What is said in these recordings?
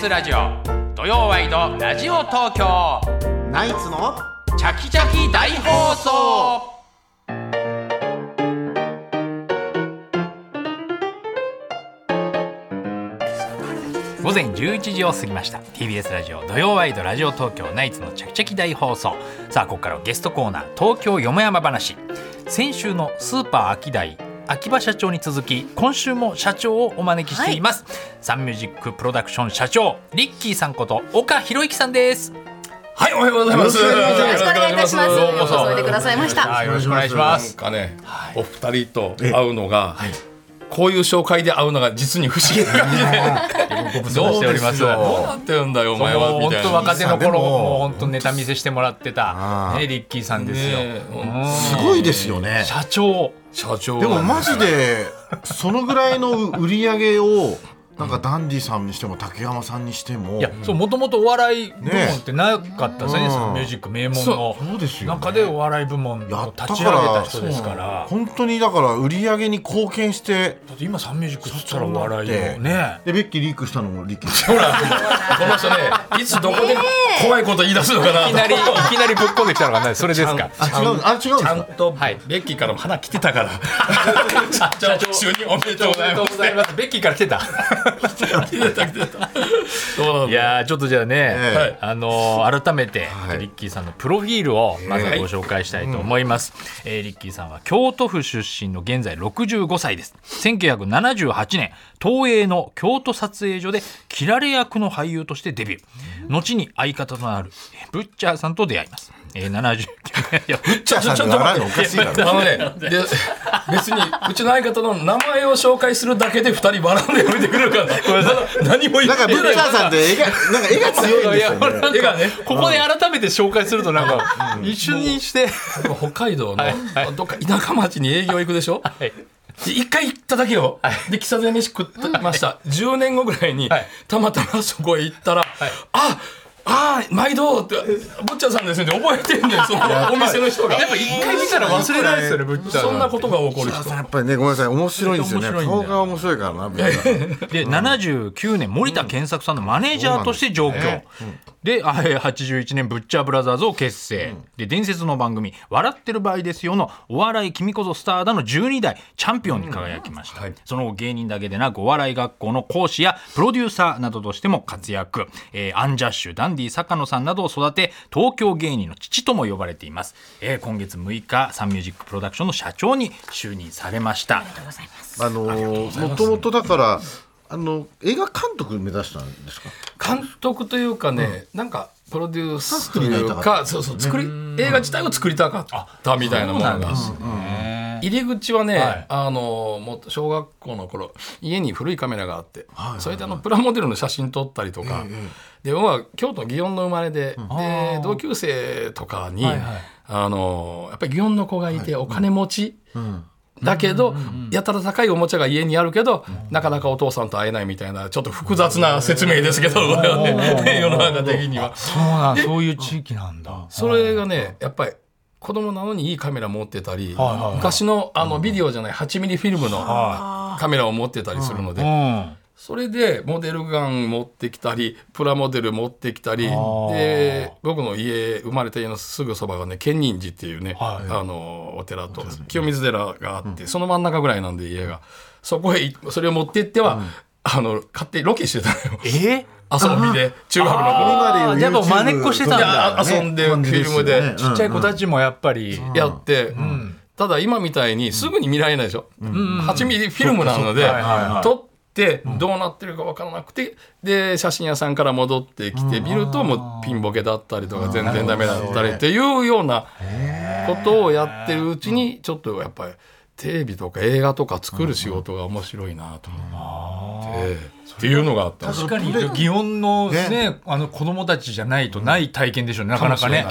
TBS ラジオ土曜ワイドラジオ東京。ナイツのチャキチャキ大放送。午前11時を過ぎました。TBS ラジオ土曜ワイドラジオ東京ナイツのチャキチャキ大放送。さあここからはゲストコーナー東京よもやま話。先週のスーパーアキダイ秋葉社長に続き今週も社長をお招きしています、サンミュージックプロダクション社長リッキーさんこと岡博之さんです。はい、おはようございます。よよろしくお願いいたします。よおいでくださいました。はいよろしくお願いします。なんかね、お二人と会うのが、こういう紹介で会うのが実に不思議な感じで。ご無沙汰しておりますどうなってるんだよ、お前はみ本たいな。当若手の頃もう本当ネタ見せしてもらってたねリッキーさんですよ、すごいですよね。社長。社長。でもマジでそのぐらいの売り上げをなんかダンディさんにしても竹山さんにしても。いやそうもともとお笑い部門ってなかったですよね。ねサンミュージック名門の。中でお笑い部門をやった立ち上げた人ですから。本当にだから売り上げに貢献して。だって今サンミュージックっつったらお笑いをね。で。ベッキーリークしたのもリッキーほら、この人ね、いつどこで怖いこと言い出すのかなと。いきなりいきなりぶっこんできたのがねそれですか。あ違うあ違うちゃんかとはい。ベッキーからも花来てたから。社長。就任おめでとうございます。ベッキーから来てた来てた来てた。そうなんいだ。やーちょっとじゃあね、ええ。あのー改めて、はい。リッキーさんのプロフィールをまずはご紹介したいと思います、えーリッキーさんは京都府出身の現在65歳です。1978年東映の京都撮影所でキラレ役の俳優としてデビュー。後に相方となるえーブッチャーさんと出会います、えー、79年 いやブッじゃあさんに笑うのおかしいだろあのね、で別にうちの相方の名前を紹介するだけで二人笑うのやめてくれるかな。何も言なんかってないブッチャーさんって絵がなんか絵が強いんですよね絵がね、ここで改めて紹介するとなんか一緒にして、北海道のはいどっか田舎町に営業行くでしょ。はいで一回行っただけよ。で喫茶店飯食ってました。10年後ぐらいにはいたまたまそこへ行ったら、あ。ああ毎度ってぼっちゃんさんですね覚えてんねんそのお店の人が。やっぱ一回見たら忘れないですよねブッチャーそんなことが起こる人。やっぱりねごめんなさい面白いんですよね。顔が面白いからなで、79年森田健作さんのマネージャーとして上京、であえー81年ブッチャーブラザーズを結成、で伝説の番組「笑ってる場合ですよ」のお笑い君こそスターだの12代チャンピオンに輝きました、その後芸人だけでなくお笑い学校の講師やプロデューサーなどとしても活躍、えーアンジャッシュダンディ坂野さんなどを育て東京芸人の父とも呼ばれています、えー今月6日サンミュージックプロダクションの社長に就任されました。あのもともとだからあの映画監督目指したんですか？監督というかね、なんかプロデュースというかかそうそう作り映画自体を作りたかったみたいなものが入り口はね、はい。あのもっと小学校の頃家に古いカメラがあって、それであのプラモデルの写真撮ったりとか、で僕は京都祇園の生まれで,、で同級生とかに、はいはい。あのやっぱり祇園の子がいてお金持ち。だけど、やたら高いおもちゃが家にあるけど、なかなかお父さんと会えないみたいなちょっと複雑な説明ですけど、これはね世の中的には。そうなんそういう地域なんだ。それがねやっぱり子供なのにいいカメラ持ってたり、はいはいはい。昔のあのビデオじゃない8ミリフィルムのカメラを持ってたりするので、うん。それでモデルガン持ってきたりプラモデル持ってきたりー。で僕の家生まれた家のすぐそばがね建仁寺っていうね、はい。あのお寺と清水寺があって、その真ん中ぐらいなんで家が。そこへいそれを持ってっては、あの勝手にロケしてたのよ。え遊びで中学の頃。やっぱ真似っこしてたんいだや遊んでフィルムで。ちっちゃい子たちもやっぱり、やって、ただ今みたいにすぐに見られないでしょ、8ミリフィルムなので、はいはいはい。撮ってどうなってるか分からなくてで写真屋さんから戻ってきて見るともうピンボケだったりとか全然ダメだったりっていうようなことをやってるうちにちょっとやっぱりテレビとか映画とか作る仕事が面白いなと思ってっていうのがあった。んです確かに。祇園のね。あの子供たちじゃないとない体験でしょうね。なかなかね。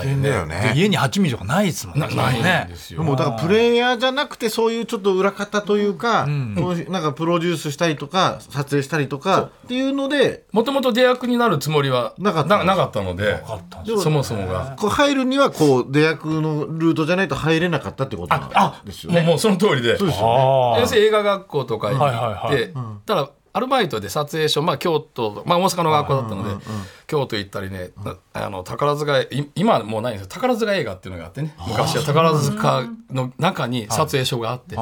家に8ミリとかないですもんね。なないんねですよ。もうだからプレイヤーじゃなくてそういうちょっと裏方というか、なんかプロデュースしたりとか撮影したりとかっていうのでもともと出役になるつもりはなかったなかったのでったんでもそもそもが。こう入るにはこう出役のルートじゃないと入れなかったってことなんですよね。もうもうその通りで。そうですよね。あ先生映画学校とか行って、はいはいはい。ただアルバイトで撮影所、まあ、京都、まあ、大阪の学校だったので、京都行ったりね、あの宝塚い今はもうないんですよ。宝塚映画っていうのがあってね昔は。宝塚の中に撮影所があって、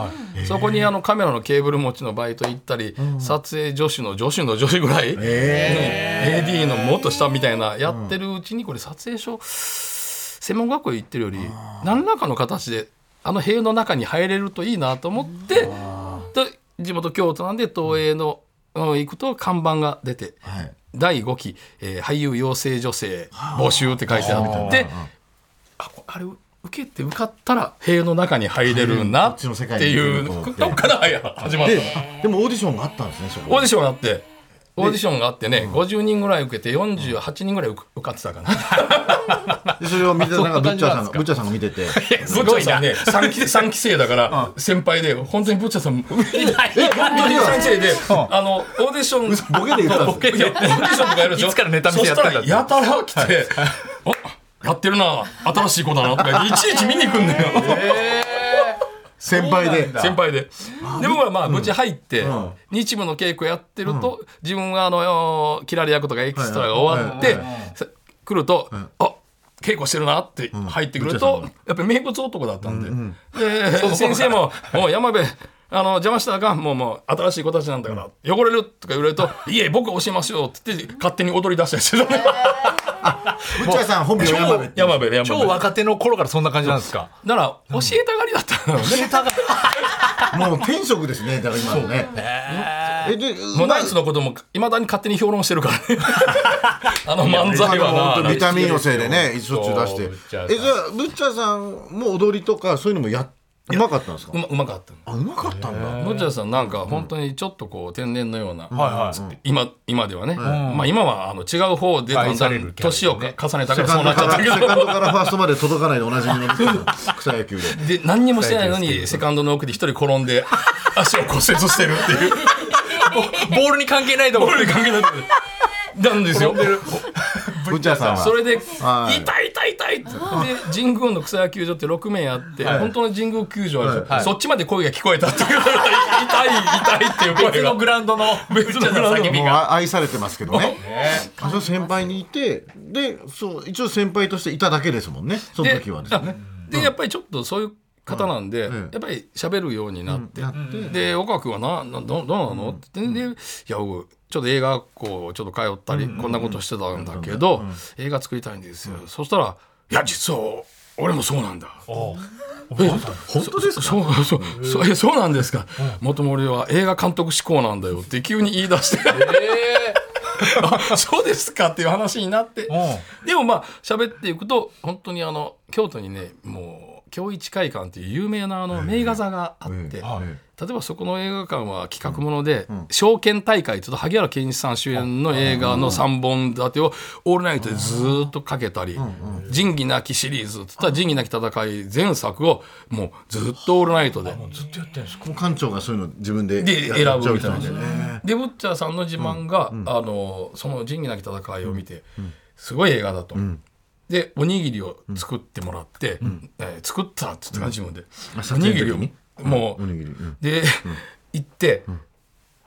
そこにあのカメラのケーブル持ちのバイト行ったり、撮影助手の助手の助手ぐらい、ね AD のもっと下みたいなやってるうちにこれ撮影所専門学校行ってるより何らかの形であの塀の中に入れるといいなと思ってで地元京都なんで東映の、うん行くと看板が出てはい。第5期、えー俳優養成女性募集って書いてあってあ。あれ受けて受かったら塀の中に入れるなっていう行けるとどっから始まった。のででもオーディションがあったんですねオーディションがあってオーディションがあってね50人ぐらい受けて48人ぐらい受受かってたかな。でそれを見て なんか？ブッチャーさんがブッチャーさんが見てて。ブッチャーさんね3期 三期生だから先輩で本当にブッチャーさん本当に？3期生であのオーディションボケで言ったんですいやオーディションとかやるでしょ？いつからネタ見せやってんだって。そしたらやたら来て「あやってるな新しい子だな」とかいちいち見に来んのよ先輩で。先輩で。で僕はまあ無事入って日舞の稽古やってると自分があのキラリ役とかエキストラが終わってさ来るとあ稽古してるなって入ってくるとやっぱり名物男だったんで。で先生も「もう山辺あの邪魔したらあかん。もうもう新しい子たちなんだから汚れる」とか言われると「いえ僕教えますよ」って言って勝手に踊り出したりしてたね ブッチャーさん本名山辺って。山辺山超若手の頃からそんな感じなんですか？から教えたがりだったのね。もう天職ですねだから今のね。えでもうナイツのこともいまだに勝手に評論してるからね。あの漫才はな本当ビタミン寄せでねしょっちゅう出してえじゃあブッチャーさんも踊りとかそういうのもやっうまかったんですか？うまうまかったの。あうまかったんだ。のちゃさんなんか本当にちょっとこう天然のような、はいはい。今今ではね、まあ今はあの違う方でだんだ愛されるん年を重ねたからそうなドからセっちゃったけど。カンドからファーストまで届かないでおなじみの草野球でで何にもしてないのにセカンドの奥で一人転んで 足を骨折してるっていう。ボールに関係ないところ俺に関係ないなんですよ。ブッチャーさんは？それで「はい。痛い痛い痛い」ってで神宮の草野球場って6面あって、本当の神宮球場あるんですよ、はい。そっちまで声が聞こえたっていう。痛い痛いっていう声が。別のグラウンドの別のグラウンド叫びが。もうあ愛されてますけどね。あそう先輩にいてでそう一応先輩としていただけですもんね。その時はですねでやっぱりちょっとそういう方なんで、ん。やっぱり喋るようになって、やって。で岡川君はななどどうなの？って言って、でいや僕ちょっと映画学校ちょっと通ったり、こんなことしてたんだけど、映画作りたいんですよ、そしたら「いや実は俺もそうなんだ」え本当？ですか？そうそうそうえそうなんですか、元森は映画監督志向なんだよって急に言い出して、あそうですかっていう話になって、でもまあ喋っていくと本当にあの京都にねもう京一会館っていう有名なあの名画座があって、ええ例えばそこの映画館は企画もので「証券大会」と萩原健一さん主演の映画の3本立てをオールナイトでずーっとかけたり「仁義なき」シリーズって言ったら「仁義なき戦い」前作をもうずっとオールナイトで。ずっとやってるんです館長がそういうの自分でで選ぶみたいな。でブッチャーさんの自慢が、あのその仁義なき戦いを見て、すごい映画だと。でおにぎりを作ってもらって、えー作ったっつって感じ自分で、撮おにぎりをもう、で、行って、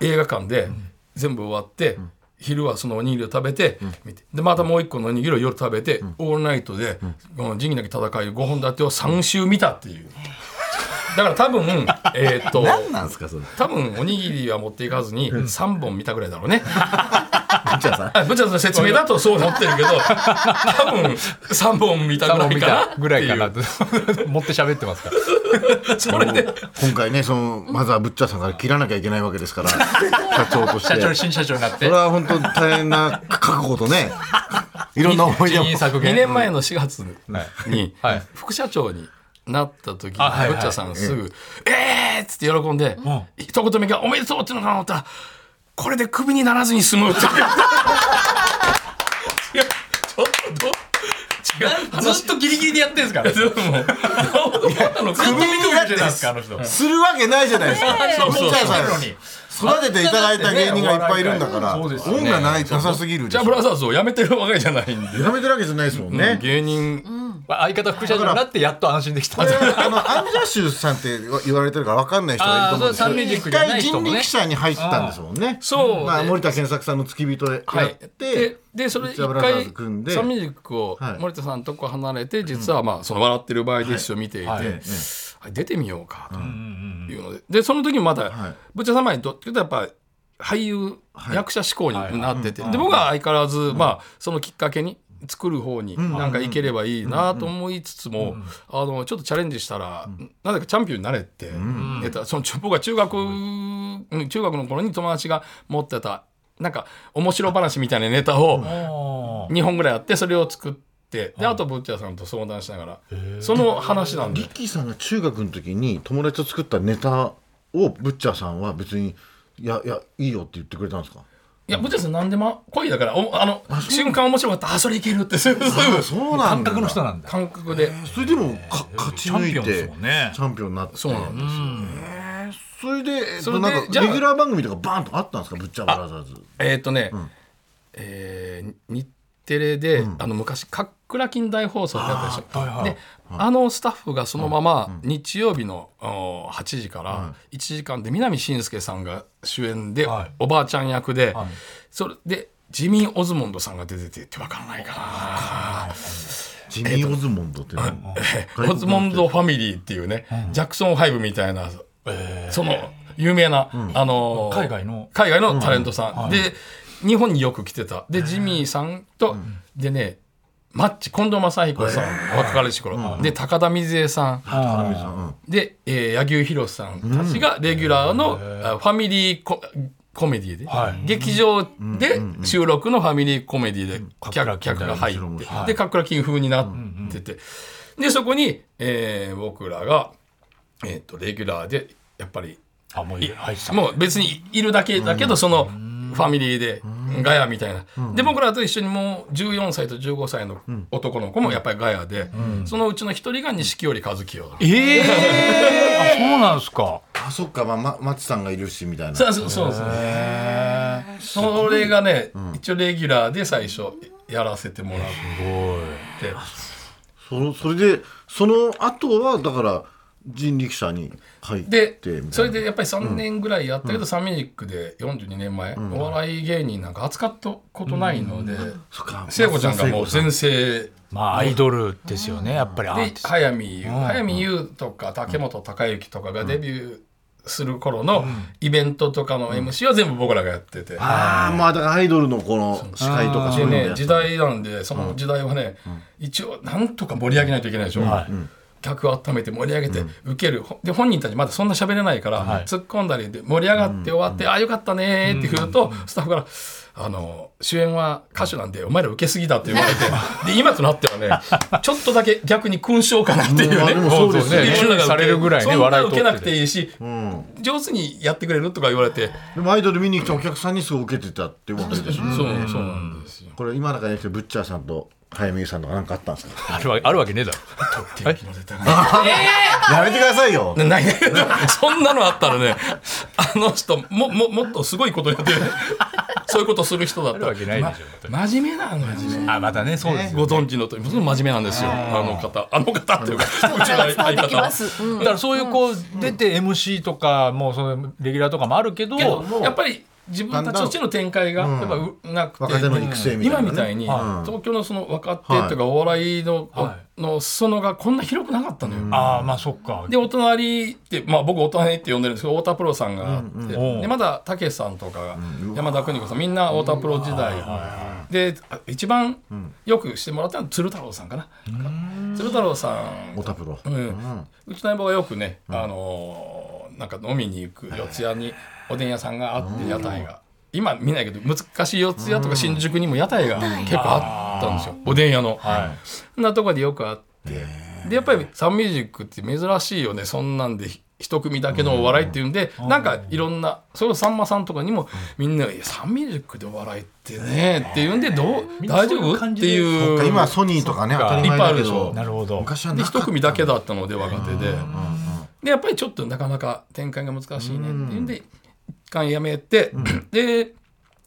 映画館で全部終わって、昼はそのおにぎりを食べて、見て。でまたもう一個のおにぎりを夜食べて、オールナイトで「この仁義なき戦い」5本立てを3週見たっていう。だから多分えーっと何なんですかそれ。多分おにぎりは持っていかずに3本見たぐらいだろうね。ブッチャーさん。あブチャーさんの説明だとそうなってるけど多分3本見たぐらい見かな。たぐらいかな。っ持って喋ってますから。それで。今回ねそのまずはブッチャーさんから切らなきゃいけないわけですから社長として。社長新社長になって。それは本当大変な覚悟とね いろんな思い出も2人員削減年前の4月にはい。副社長になった時にブッチャーさんすぐ「えー!」っつって喜んで一言目が「おめでとう!」っていうのかなと思ったら「これでクビにならずに済む」って。いやちょっとどう違うずっとギリギリでやってんですから。でももうあのずってないですかあの人。するわけないじゃないですか。そうそうブッチャーさん。のに育てていただいた芸人がいっぱいいるんだからそうですよね。恩がないなさすぎるじゃあブラザーズを辞めてるわけじゃないんで。やめてるわけじゃないですもんね。芸人相方副社長になってやっと安心できた。あのアンジャッシュさんって言われてるから分かんない人がいると思うんですけど一回い人力車に入ったんですもんね。そう。まあ、で森田健作さんの付き人でやはい。って、ででそれで一回サンミュージックをはい。森田さんとこ離れて実はまあその「笑ってる場合ですよ」見ていて、出てみようかというので。でその時もまたはい。ブッチャー様にとってやっぱ俳優、役者志向になってて、で僕は相変わらず、まあそのきっかけに作る方になんかいければいいなと思いつつも、あのちょっとチャレンジしたら、なぜかチャンピオンになれって、ネタその僕は中学うん。中学の頃に友達が持ってたなんか面白話みたいなネタを2本ぐらいあってそれを作ってであとブッチャーさんと相談しながらその話なんで。リッキーさんが中学の時に友達と作ったネタをブッチャーさんは別にいやいやいいよって言ってくれたんですか？いやブッチャーさん何でも恋だからおあの瞬間面白かった。あそれいけるって。そういうそうなんだ。感覚の人なんだ。感覚で。それでもか勝ち抜いチャンピオンですてもんね。チャンピオンになって。そうなんですよ。それで、えっと、それでなんかじゃあレギュラー番組とかバーンとあったんですか？ブッチャーブラザーズ。えーっとね、えー日テレで、あの昔「かっくら金大放送」ってやったでしょ、はいはい。であのスタッフがそのまま日曜日のお8時から1時間で南信介さんが主演で、はい。おばあちゃん役で、はい。それでジミー・オズモンドさんが出ててって分からないかな。ジミー・オズモンドって何オズモンドファミリーっていうね、ジャクソン5みたいな、その有名な、あのー海外の。海外のタレントさん、で日本によく来てた。でジミーさんと、でねマッチ近藤正彦さん、若かりし頃、で高田水江さん、うん。で、えー、柳生博さんたちがレギュラーの、あファミリーココメディで、はい。劇場で収録のファミリーコメディで客客が入って、はいでかっくら金風になってて、でそこに、えー僕らが、えー、とレギュラーでやっぱりあもうもう別にいるだけだけど、そのファミリーでガヤみたいな、で僕らと一緒にもう14歳と15歳の男の子もやっぱりガヤで、そのうちの一人が錦織一清ええあそうなんですか。あそっか。まあま松さんがいるしみたいな。そうそうそうですね。それがね、一応レギュラーで最初やらせてもらって。そそれでその後はだから人力車に入ってでみたいな。それでやっぱり3年ぐらいやったけど、サンミュージックで42年前、お笑い芸人なんか扱ったことないので、そっか。聖子ちゃんがもう全盛まあアイドルですよねやっぱりで早見優早見優。とか竹本孝之とかがデビューする頃のイベントとかの MC は全部僕らがやってて。ああまあだからアイドルのこの司会とかそういうのやってでね時代なんでその時代はね、一応なんとか盛り上げないといけないでしょ、はい客を温めて盛り上げて受ける、で本人たちまだそんな喋れないから、突っ込んだりで盛り上がって終わって、ああよかったねーって言うと、スタッフからあの主演は歌手なんでお前ら受けすぎだって言われてで今となってはね ちょっとだけ逆に勲章かなっていうねそうですよね。世の中受けされるぐらいね笑い取ってて受けなくていいし、上手にやってくれるとか言われて、でもアイドル見に来たお客さんにすごい受けてたっていうことですよね。そうそうなんですよ。これ今中にブッチャーさんと早見優さんとか何かあったんですか？あるわあるわけねえだろ。やめてくださいよ。そんなのあったらねあの人もももっとすごいことやってるそういうことする人だったわけないでしょま真面目なんですよあまたねそうですご存知のとおり真面目なんですよあの方。あの方っていうか うちの相方ます。うんだからそういうこう出て MC とかもうそのレギュラーとかもあるけどけどやっぱり自分たちとしての展開がやっぱうなくて、若手の育成みたいなね。今みたいには東京のその若手とかお笑いの,、はの裾野がこんな広くなかったのよ。ああまあそっか。でお隣って、まあ、僕お隣って呼んでるんですけど太田プロさんがあって、うんでまだたけしさんとかが、山田邦子さんみんな太田プロ時代、であ一番よくしてもらったのは鶴太郎さんかな、鶴太郎さん。オタプロ。うん。うちの相棒がよくね、あのーなんか飲みに行く四谷におでん屋さんがあって屋台が、今見ないけど昔四谷とか新宿にも屋台が結構あったんですよ、おでん屋の、はそんなとこでよくあって。でやっぱりサンミュージックって珍しいよねそんなんでひ一組だけのお笑いっていうんで、なんかいろんなそれをさんまさんとかにもみんな「いやサンミュージックでお笑いってね」っていうんでどう大丈夫？っていう。今はソニーとかね当たり前だけいっぱいあるでしどるほど。で一昔はなかった組だけだったので若手で。でやっぱりちょっとなかなか展開が難しいねっていうん。で一回やめて、で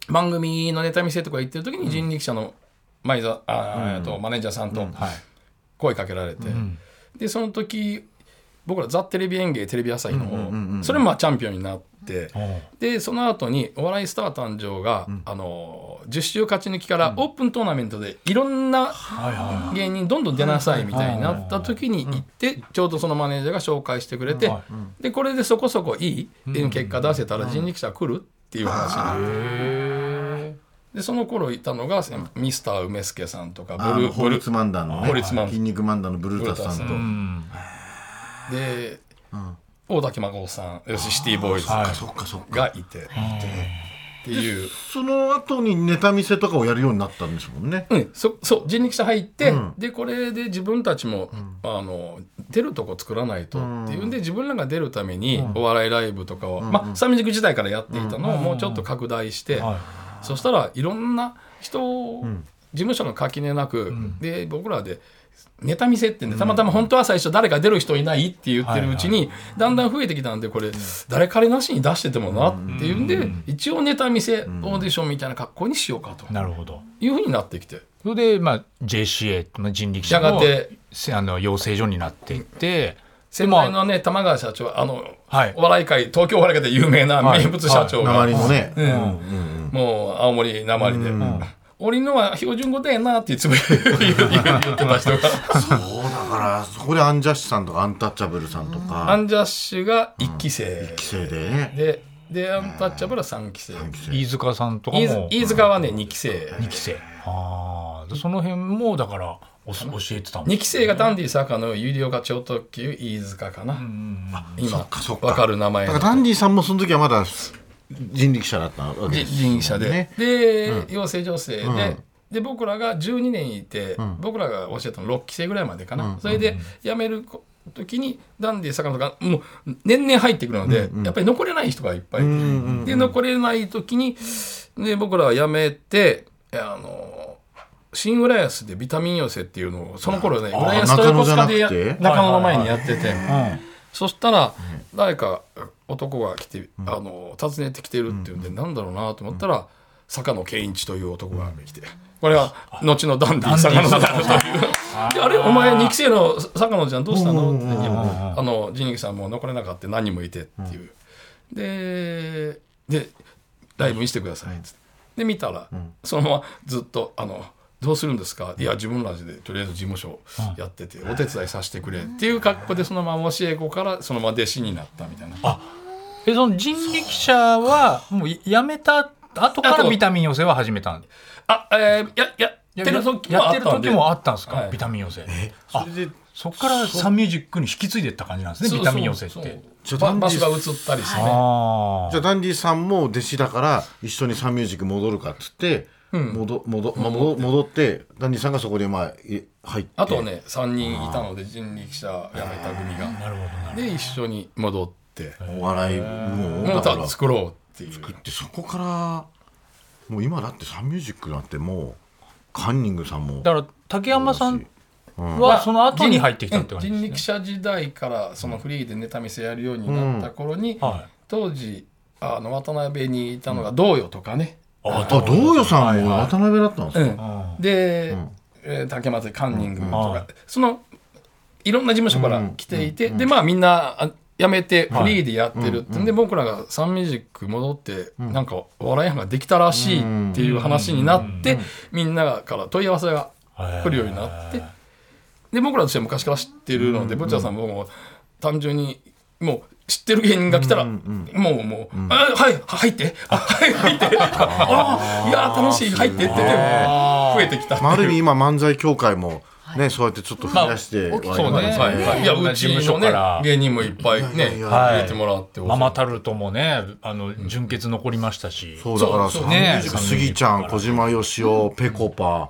番組のネタ見せとか行ってる時に人力車の前座あーえっとマネージャーさんとはい。声かけられて、でその時僕ら「ザ・テレビ演芸」テレビ朝日の方、それもまあチャンピオンになって、でその後にお笑いスター誕生が、あの10週勝ち抜きからオープントーナメントでいろんな芸人どんどん出なさいみたいになった時に行ってちょうどそのマネージャーが紹介してくれて、でこれでそこそこいい結果出せたら人力車来るっていう話になって。でその頃いたのがミスター梅助さんとかブルホルツマンダーのね。ホルツマン筋肉マンダーのブルータスさんと。ブルーで、大竹誠さんシティボーイズがいて、っていう。その後にネタ見せとかをやるようになったんですもんね。うん、そそう人力車入って、でこれで自分たちも、あの出るとこ作らないとっていうんで自分らが出るためにお笑いライブとかを、まあサンミジック時代からやっていたのをもうちょっと拡大して、そしたらいろんな人を、事務所の垣根なく、で僕らでネタ見せってんでたまたま本当は最初誰か出る人いないって言ってるうちにだんだん増えてきたんでこれ誰彼なしに出しててもなっていうんで一応ネタ見せオーディションみたいな格好にしようかと。なるほど。いうふうになってきて。それで、まあ、JCA まあ人力車のあの養成所になっていって、先代のね玉川社長あの、はい。お笑い界東京お笑い界で有名な名物社長が、鉛のね。うん。もう青森なまりで。俺のは標準語だよなっていて言ってた人が。そうだからそこでアンジャッシュさんとかアンタッチャブルさん。とアかンジャッシュが1期生、規制で。ねででアンタッチャブルは3期生。飯塚さんとか飯も飯塚はね2期生。2期生。ああでその辺もだからお教えてたもん2期生がダンディ坂の有料化超特急飯塚かな、今っかる名前の。だからダンディさんもその時はまだ人力車だったわけじです人力車で、ねで、養成女性で、で僕らが12年いて、僕らが教えたの6期生ぐらいまでかな、それで辞める時にダンディ坂野がもう年々入ってくるので、やっぱり残れない人がいっぱいいて、で残れない時にで僕らは辞めてあの新浦安でビタミン寄せっていうのをその頃ね浦安と横須賀でや中野じゃなくて？中野の前にやってて。そしたら誰か男が来て、あの訪ねてきてるっていうんで、なんだろうなと思ったら、坂野健一という男が来て、これは後のダンディ坂野だという。であれお前2期生の坂野ちゃんどうしたの？ってあの人力さんも残れなかった何人もいてっていう、ででライブ見せてくださいっつって。で見たら、そのままずっとあのどうするんですか？いや自分らでとりあえず事務所やってて、お手伝いさせてくれっていう格好でそのまま教え子からそのまま弟子になったみたいな。えその人力車はもう辞めた後からビタミン寄せは始めたん？あえー、ややってる時もやってるあったんで時もあったんですか、はい。ビタミン寄せ。それでそっからサンミュージックに引き継いでった感じなんですねビタミン寄せって。そう。そうじゃダンディが移ったりしてね。あじゃあダンディさんも弟子だから一緒にサンミュージック戻るかっつって、戻戻戻戻って。ダンディさんがそこでまあい入って。あとね3人いたので人力車辞めた組が。なるほどで一緒に戻って。お笑いもうまだから。た作ろうっていう。でそこからもう今だってサンミュージックなんてもうカンニングさんも。だから竹山さんはその後に入ってきたって感じ人力ですね、車時代からそのフリーでネタ見せやるようになった頃に、はい。当時あの渡辺にいたのが道よとかね、あ道与さんも渡辺だったんですうか、んで、えー竹松カンニングとか、そのいろんな事務所から来ていて、でまあみんなあ辞めてフリーでやってるってんで、僕らがサンミュージック戻って、なんかお笑い班ができたらしいっていう話になって、みんなから問い合わせが来るようになって、で僕らとしては昔から知ってるので、ブッチャーさんも単純にもう知ってる芸人が来たら、もうもう、あはい入って。あ。はい入って。あいや楽しい入ってって言って増えてきたあ、ある意味今漫才協会もねそうやってちょっと増やしてはいそうねますはいはい、いやうち事務所のねから。芸人もいっぱいね入れてもらってママタルトもねあの純潔残りましたし、そうだからね。スギちゃん小島よしおぺこぱ、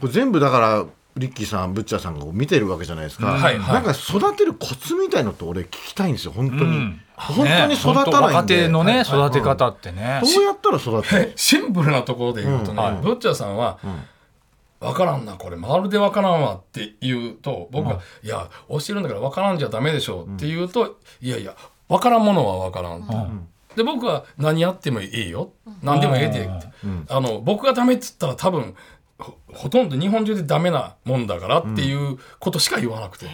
これ全部だからリッキーさんブッチャーさんが見てるわけじじゃないですか、はいはい。なんか育てるコツみたいのって俺聞きたいんですよ本当に、うん。本当に育たないんで、若手のね、育て方ってね、どうやったら育てるシンプルなところで言うとね、ブッチャーさんは、分からんなこれまるで分からんわって言うと僕が「いや教えるんだから分からんじゃダメでしょ」って言うと「いやいや分からんものは分からん」と。で僕は何やってもいいよ。何でもええでって、あの僕がダメっつったら多分ほほとんど日本中でダメなもんだからっていうことしか言わなくて、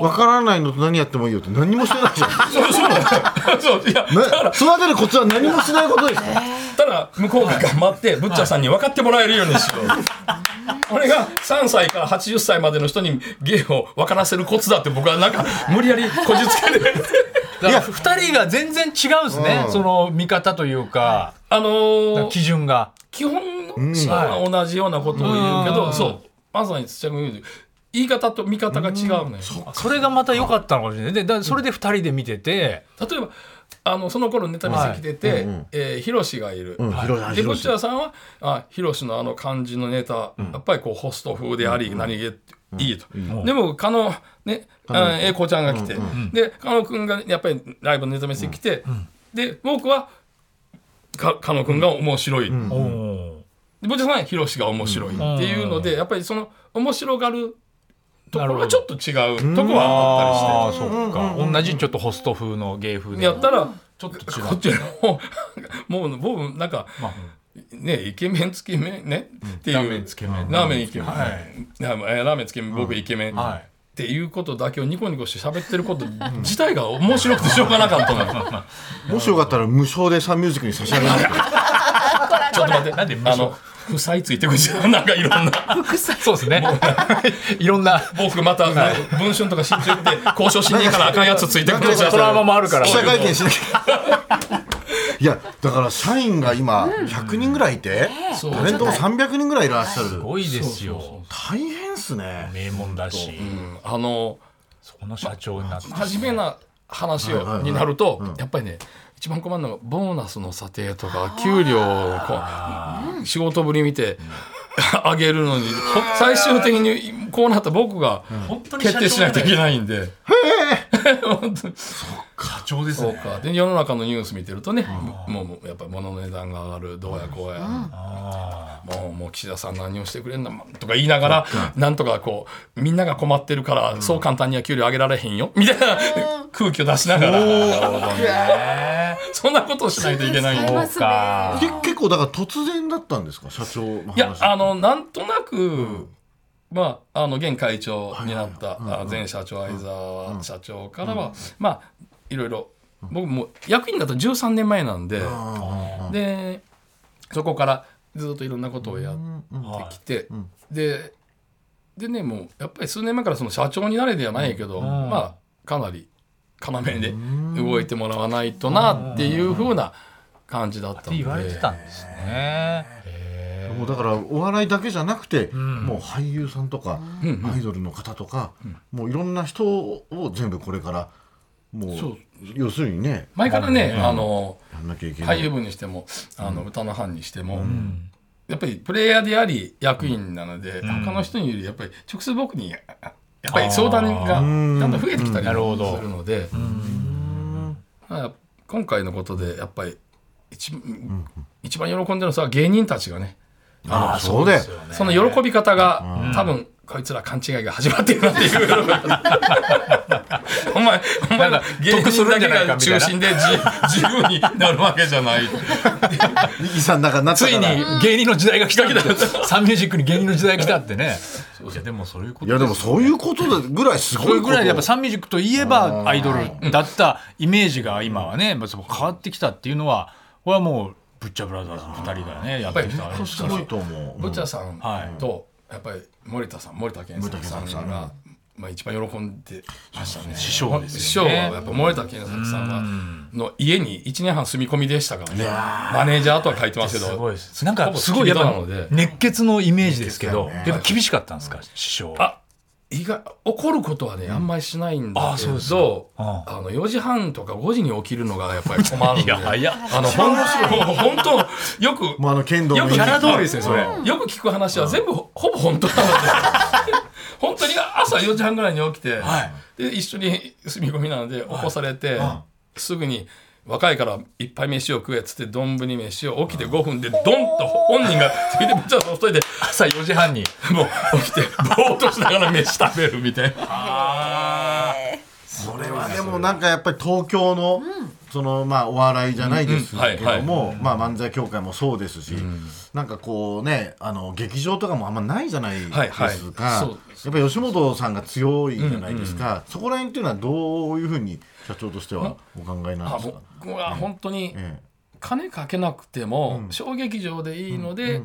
わからないのと何やってもいいよって何もしてないじゃん。そ うそう。そういやね、育てるコツは何もしないことですよ。ただ向こうが頑張ってブッチャーさんに分かってもらえるようにしよう俺が3歳から80歳までの人に芸を分からせるコツだって僕はなんか無理やりこじつけてだから2人が全然違うんですね、その見方というか、あのー基準が。基本は同じようなことを言うけど、うん。そう。まさに土屋君言う言い方と見方が違うね、それがまた良かったのかもしれない。で、だそれで2人で見てて、例えばあのその頃ネタ見せ来てて、えーヒロシがいる、うん、広い。でブッチャーさんはあヒロシのあの感じのネタ、やっぱりこうホスト風であり、何気いいと、でも加納ねあ英子ちゃんが来て、で加納君がやっぱりライブのネタ見せ来て、で僕はか加納君が面白い、おーでブッチャーさんはヒロシが面白いっていうので、やっぱりその面白がるところがちょっと違うとこはあったりして。ああ、そっか。同じちょっとホスト風の芸風で。やったらちょっと違う。こっちの方もう僕なんか、ねイケメンつけ麺ね？っていう。ラーメンつけ麺。ラーメンイケメン、はい。ラーメンつけ麺僕イケメン、はい。っていうことだけをニコニコして喋ってること 自体が面白くてしょうがなかったのよ。もしよかったら無償でサンミュージックに差し上げます。ちょっと待って。なんで無償？あの負債ついてくるじゃんなんかいろんなそうですね。いろんな僕また文春とか新潮って交渉しねえからあかんやつついてくるじゃんトラウマもあるから記。者会見しなきゃ。いや、だから社員が今100人ぐらいいて、そうタレントも300人ぐらいいらっしゃる。すごいですよ。大変っすね。名門だし、うんあのそこの社長になって。真面目な話をになると、やっぱりね一番困るのがボーナスの査定とか給料をこう仕事ぶり見て上げるのに最終的にこうなった僕が決定しないといけないんで。社長です そうかで世の中のニュース見てるとねもうやっぱり物の値段が上がるどうやこうや、もうもう岸田さん何をしてくれんだとか言いながら、なんとかこうみんなが困ってるから、そう簡単には給料上げられへんよみたいな空気を出しながら そんなことをしないといけないんですね。け結構だから突然だったんですか？社長の話いやあのなんとなく、まああの現会長になった、あ前社長相沢社長からは、まあいろいろ僕もう役員だと13年前なんで、でそこからずっといろんなことをやってきて、ででねもうやっぱり数年前からその社長になれではないけど、まあかなり要で動いてもらわないとなっていうふうな感じだったんで。言われてたんですね。もうだからお笑いだけじゃなくて、もう俳優さんとか、アイドルの方とか、もういろんな人を全部これからもう要するにね前からね、あのやんなきゃいけない。俳優部にしてもあの歌の班にしても、やっぱりプレイヤーであり役員なので、他の人によりやっぱり直接僕にやっぱり相談がだんだん増えてきたりするので、まあ今回のことでやっぱり一,、一番喜んでるのは芸人たちがねああそうだよその喜び方が、多分こいつら勘違いが始まってるなっていう。お前お前ら芸人だけが中心で自自由になるわけじゃない。リキさんなんかなったついに芸人の時代が来たってサンミュージックに芸人の時代が来たってね。いやでもそういうこといやでもそういうことだぐらいすそごいこと。れぐらいやっぱサンミュージックといえばアイドルだったイメージが今はねまあその変わってきたっていうのはこれはもうブッチャブラザーズの2人がねやってきたブッチャーさん。はい。とやっぱり森田さん森田健作さんが、まあ、一番喜んでましたね。師匠ですよね。師匠はやっぱ森田健作さんはの家に1年半住み込みでしたからね。マネージャーとは書いてますけどすごいです。なんかすごいやっぱ熱血のイメージですけどやっぱ厳しかったんですか師匠。はあ意外怒ることはね、あんまりしないんだけど、か。あの4時半とか5時に起きるのがやっぱり 困るんで。いや早っ。あのほん本当よく もうあの剣道のよくキャラ通りですねそれ。よく聞く話は全部ほほぼ本当なので 本当に朝4時半ぐらいに起きて、で一緒に住み込みなので起こされて、すぐに若いからいっぱい飯を食えっつって丼飯を起きて5分でドンと本人がついてぶっちゃそ一人で朝4時半に。もう起きてぼーっとしながら飯食べるみたいな。それはでもなんかやっぱり東京の、そのまあお笑いじゃないですけども、まあ漫才協会もそうですし、なんかこうねあの劇場とかもあんまないじゃないですか、はいはいやっぱり吉本さんが強いじゃないですか、そこら辺っていうのはどういうふうに社長としてはお考えなんあですか、僕は本当にえ金かけなくても小劇場でいいので、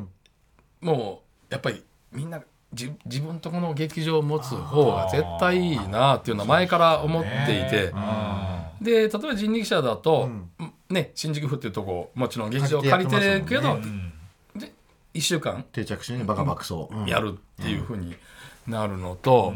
もうやっぱりみんな自自分とこの劇場を持つ方が絶対いいなっていうのは前から思っていて。で例えば人力車だと、ね、新宿府っていうとこもちろん劇場借りてるけど、1週間？定着してね。バカ爆走、うん。やるっていうふうになるのと、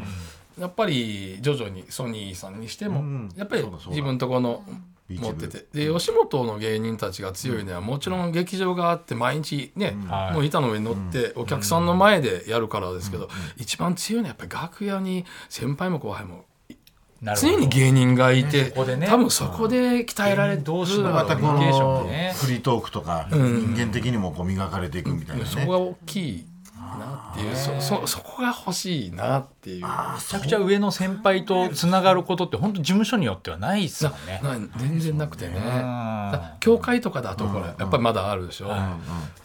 やっぱり徐々にソニーさんにしても、ん。やっぱり自分とこの持ってて。で吉本の芸人たちが強いのはもちろん劇場があって毎日ね、はい。もう板の上に乗ってお客さんの前でやるからですけど、一番強いのはやっぱり楽屋に先輩も後輩も常に芸人がいて、ね。多分そこで鍛えられる同士のまたこコミュニケーションのでね。フリートークとか、人間的にもこう磨かれていくみたいなね、そこが大きいなっていう。そそそこが欲しいなっていう。めちゃくちゃ上の先輩とつながることって本当事務所によってはないですもんね。な全然なくてね。んだ教会とかだとほらやっぱりまだあるでしょ、だか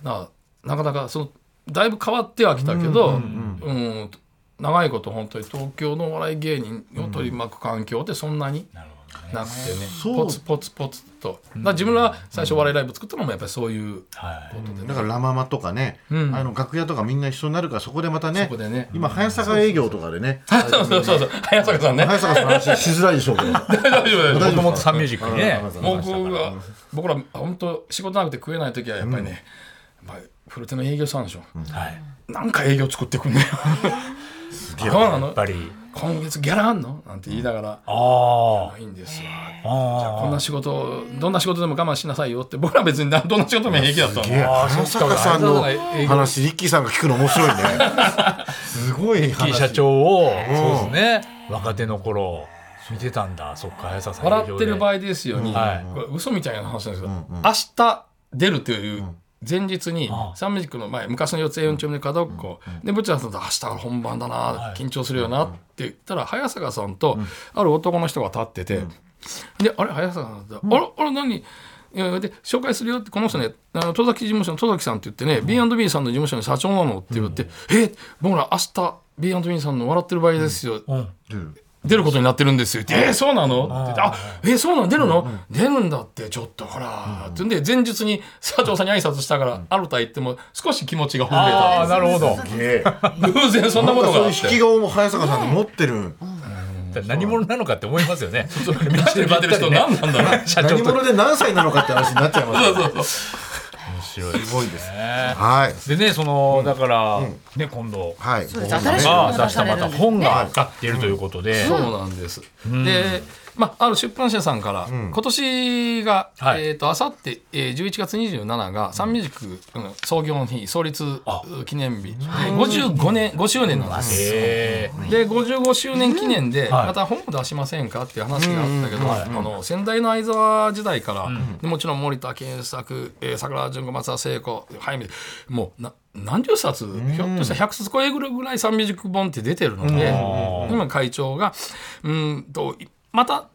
らなかなかそのだいぶ変わってはきたけど、うん長いこと本当に東京のお笑い芸人を取り巻く環境ってそんなになくてね、そう。ポツポツポツと。だ自分ら最初お笑いライブ作ったのもやっぱりそういうはい。だからラ・ママとかね、ん。あの楽屋とかみんな一緒になるからそこでまたねそこでね。今早坂営業とかでね。そうそうそうそう。早坂さんね。早坂さんの話しづらいでしょうけど。大丈夫大丈夫。もともとサンミュージックにね。僕が僕ら本当仕事なくて食えない時はやっぱりね、ぱり古手の営業さんでしょ、はい。なんか営業作ってくんねよ。そうなのやっぱり。今月ギャラあんの？なんて言いながら。あないんですよあ。じゃあこんな仕事どんな仕事でも我慢しなさいよって。僕ら別にどんな仕事でも平気だったの。いや早坂さんの話リッキーさんが聞くの面白いね。すごいキー話社長を、そうですね。若手の頃見てたんだ。そっか早坂さん。笑ってる場合。合ですよに、はい。これ嘘みたいな話なんですけど、明日出るという前日にサンミュージックの前昔の四つ四丁目角っこ、でブチャーさんと明日が本番だな、緊張するよなって言ったら早坂さんとある男の人が立ってて、であれ早坂さんだって、あれあれ何？で紹介するよってこの人ねあの戸崎事務所の戸崎さんって言ってね、B&B さんの事務所の社長なのって言って「え僕ら明日 B&B さんの笑ってる場合ですよ」うん。出ることになってるんですよ。って、えー、そうなの？あ、えー、そうなの？出るの、出るんだって、ちょっとほら、ってんで、前日に社長さんに挨拶したから、アルタ行っても、少し気持ちがほぐれああ、なるほど。偶然そんなことが。あって。引き顔も早坂さんって持ってる。何者なのかって思いますよね。見てる人何なんだろう。何者で何歳なのかって話になっちゃいますよそうそう面白い。すごいですはいでね、その、だから、ね、今度。はいそうです新しいのがが出したまた本が出るということで。そうなんです。で、まあ、ある出版社さんから、今年が、はい。えっ、と、あさって、えー、11月27が、サンミュージック、うん創業の日、創立記念日、で55年、5周年なんです。えで55周年記念ではい。また本を出しませんかっていう話があったけど、あの先代の相沢時代から、でもちろん森田健作、えー、桜淳子松田聖子早見もうな何十冊、ひょっとしたら100冊超えるぐらいサンミュージック本って出てるので、今会長がうんとまた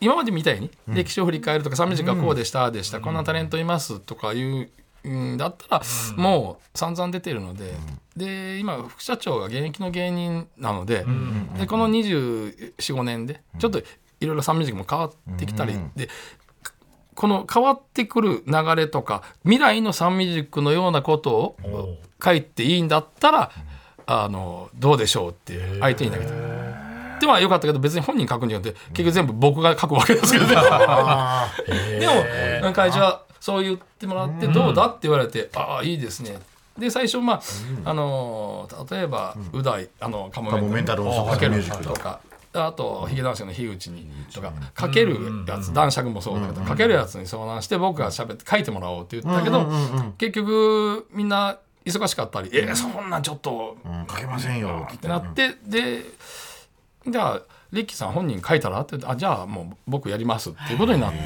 今までみたいに歴史を振り返るとか、サンミュージックはこうでした、でした、こんなタレントいますとかいう、うん、だったら、もう散々出てるので、で今副社長が現役の芸人なので,、でこの245年でちょっといろいろサンミュージックも変わってきたり、でこの変わってくる流れとか未来のサンミュージックのようなことを書いていいんだったら、あのどうでしょうって相手に投げて。ではよかったけど別に本人書くんじゃなくて結局全部僕が書くわけですけどね。でも会長はそう言ってもらってどうだって言われて、ああいいですね。で最初まあ、あの例えばう大あのカモメンタル大阪かけると。か。あとヒゲ男子の樋口にとかかけるやつ男爵もそうだけどかけるやつに相談して僕が喋って書いてもらおうって言ったけど結局みんな忙しかったり「えー、そんなんちょっとうん書けませんよってなってでじゃあリッキーさん本人書いたらって言ってあじゃあもう僕やりますっていうことになって。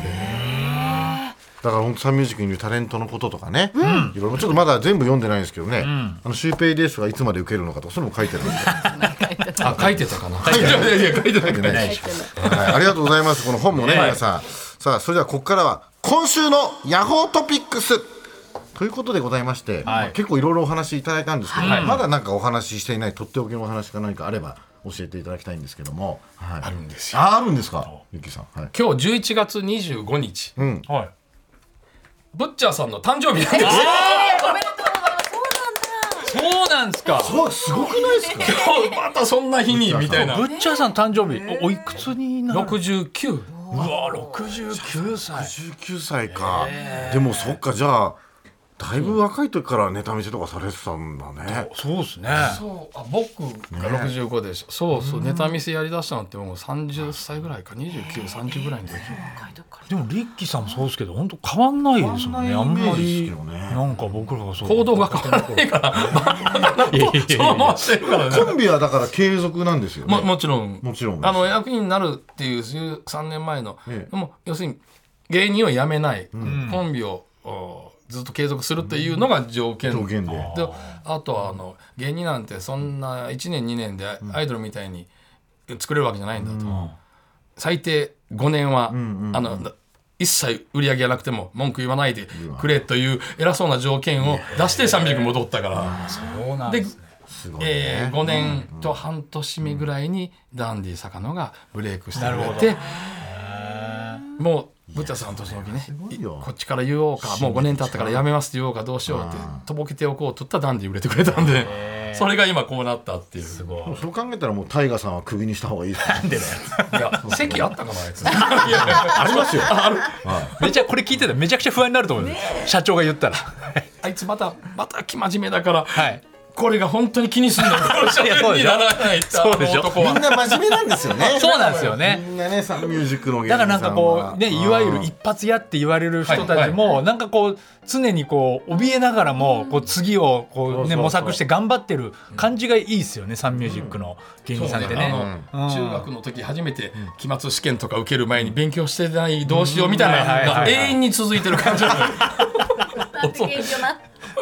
だから本当サンミュージックにいるタレントのこととかね、いろいろちょっとまだ全部読んでないんですけどね、あのシューペイレースがいつまで受けるのかとかそういうのも書いてるんで、はあ書いてたかな。いやいや書いてない。はい、ありがとうございます。この本もね、皆さん。さあそれではここからは今週のヤホートピックス。ということでございまして、はい。結構いろいろお話いただいたんですけど、はい。まだなんかお話ししていないとっておきのお話か何かあれば教えていただきたいんですけども、はい、あるんですよ。ああるんですか？ゆきさん、はい、今日11月25日。うん。はい。ブッチャーさんの誕生日なんです。よおめでとうございます。そうなんだ。そうなんですか？そうすごくないですか？今日またそんな日にみたいな。ブッチャーさん誕生日おおいくつになる？69うわ69歳。19歳か。でもそっかじゃあだいぶ若い時からネタ見せとかされてたんだね、そうですね。そう。あ僕。が65でしょ、そうそう。ネタ見せやりだしたのってもう30歳ぐらいか。2930ぐらいの時。でもリッキーさんもそうですけど本当変わんないですもんね。あんま変わんないイメージりですけどね。なんか僕らがそう行動が変わらないから。いやいやいやそのまましてるからねコンビはだから継続なんですよね。ももちろん。もちろんあの役員になるっていう13年前の、ええ。でも要するに芸人を辞めない、コンビをおずっと継続するっていうのが条件。条件で。であとはあの芸人なんてそんな1年2年でアイドルみたいに作れるわけじゃないんだと、最低5年は、あの一切売り上げがなくても文句言わないでくれという偉そうな条件を出して3に戻ったから。そうなんでですね。えー、5年と半年目ぐらいにダンディ坂野がブレイクしてくれてもうブッチャーさんとその時ねごいよ。こっちから言おうかもう5年経ったからやめますって言おうかどうしようってとぼけておこうと言ったらダンディ売れてくれたんでそれが今こうなったっていう。すごい。そう考えたらもうタイガーさんはクビにした方がいいですねいや席あったかなあいつ。ありますよ。めちゃこれ聞いてたらめちゃくちゃ不安になると思う社長が言ったら。あいつまたまた生真面目だから。はいこれが本当に気にすんのよ。いやそうでしょ。にならないってあのそうでしょ。みんな真面目なんですよね。そうなんですよね。みんなねサンミュージックの芸だから人さんは。なんかこうねいわゆる一発屋って言われる人たちもなんかこう常にこう怯えながらもこう次をこうねそうそうそう。模索して頑張ってる感じがいいですよねサンミュージックの芸人さんってね。あのうん。中学の時初めて期末試験とか受ける前に勉強してないどうしようみたいなはいはいのがはい。永遠に続いてる感じなのよ謙虚な。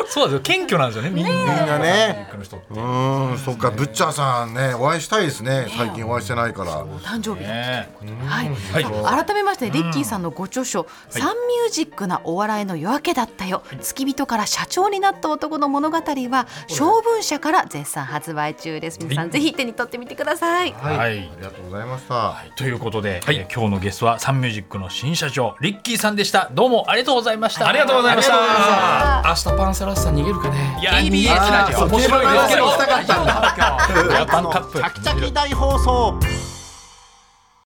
そうですよ謙虚なんですよねみんな。ねうーんそっかブッチャーさんねお会いしたいですね最近お会いしてないから誕生日。ねはい、改めましてリッキーさんのご著書「サンミュージックなお笑いの夜明けだったよ、付き人から社長になった男の物語」は小文社から絶賛発売中です皆さんぜひ手に取ってみてくださいはい、はいありがとうございました、ということで、えー今日のゲストはサンミュージックの新社長リッキーさんでしたどうもありがとうございましたありがとうございましありがとうございまた明日パンサラッサ逃げるかね。いや逃げてないあー面白いですけど。競馬の話をしたかっカップ。チャキチャキ大放送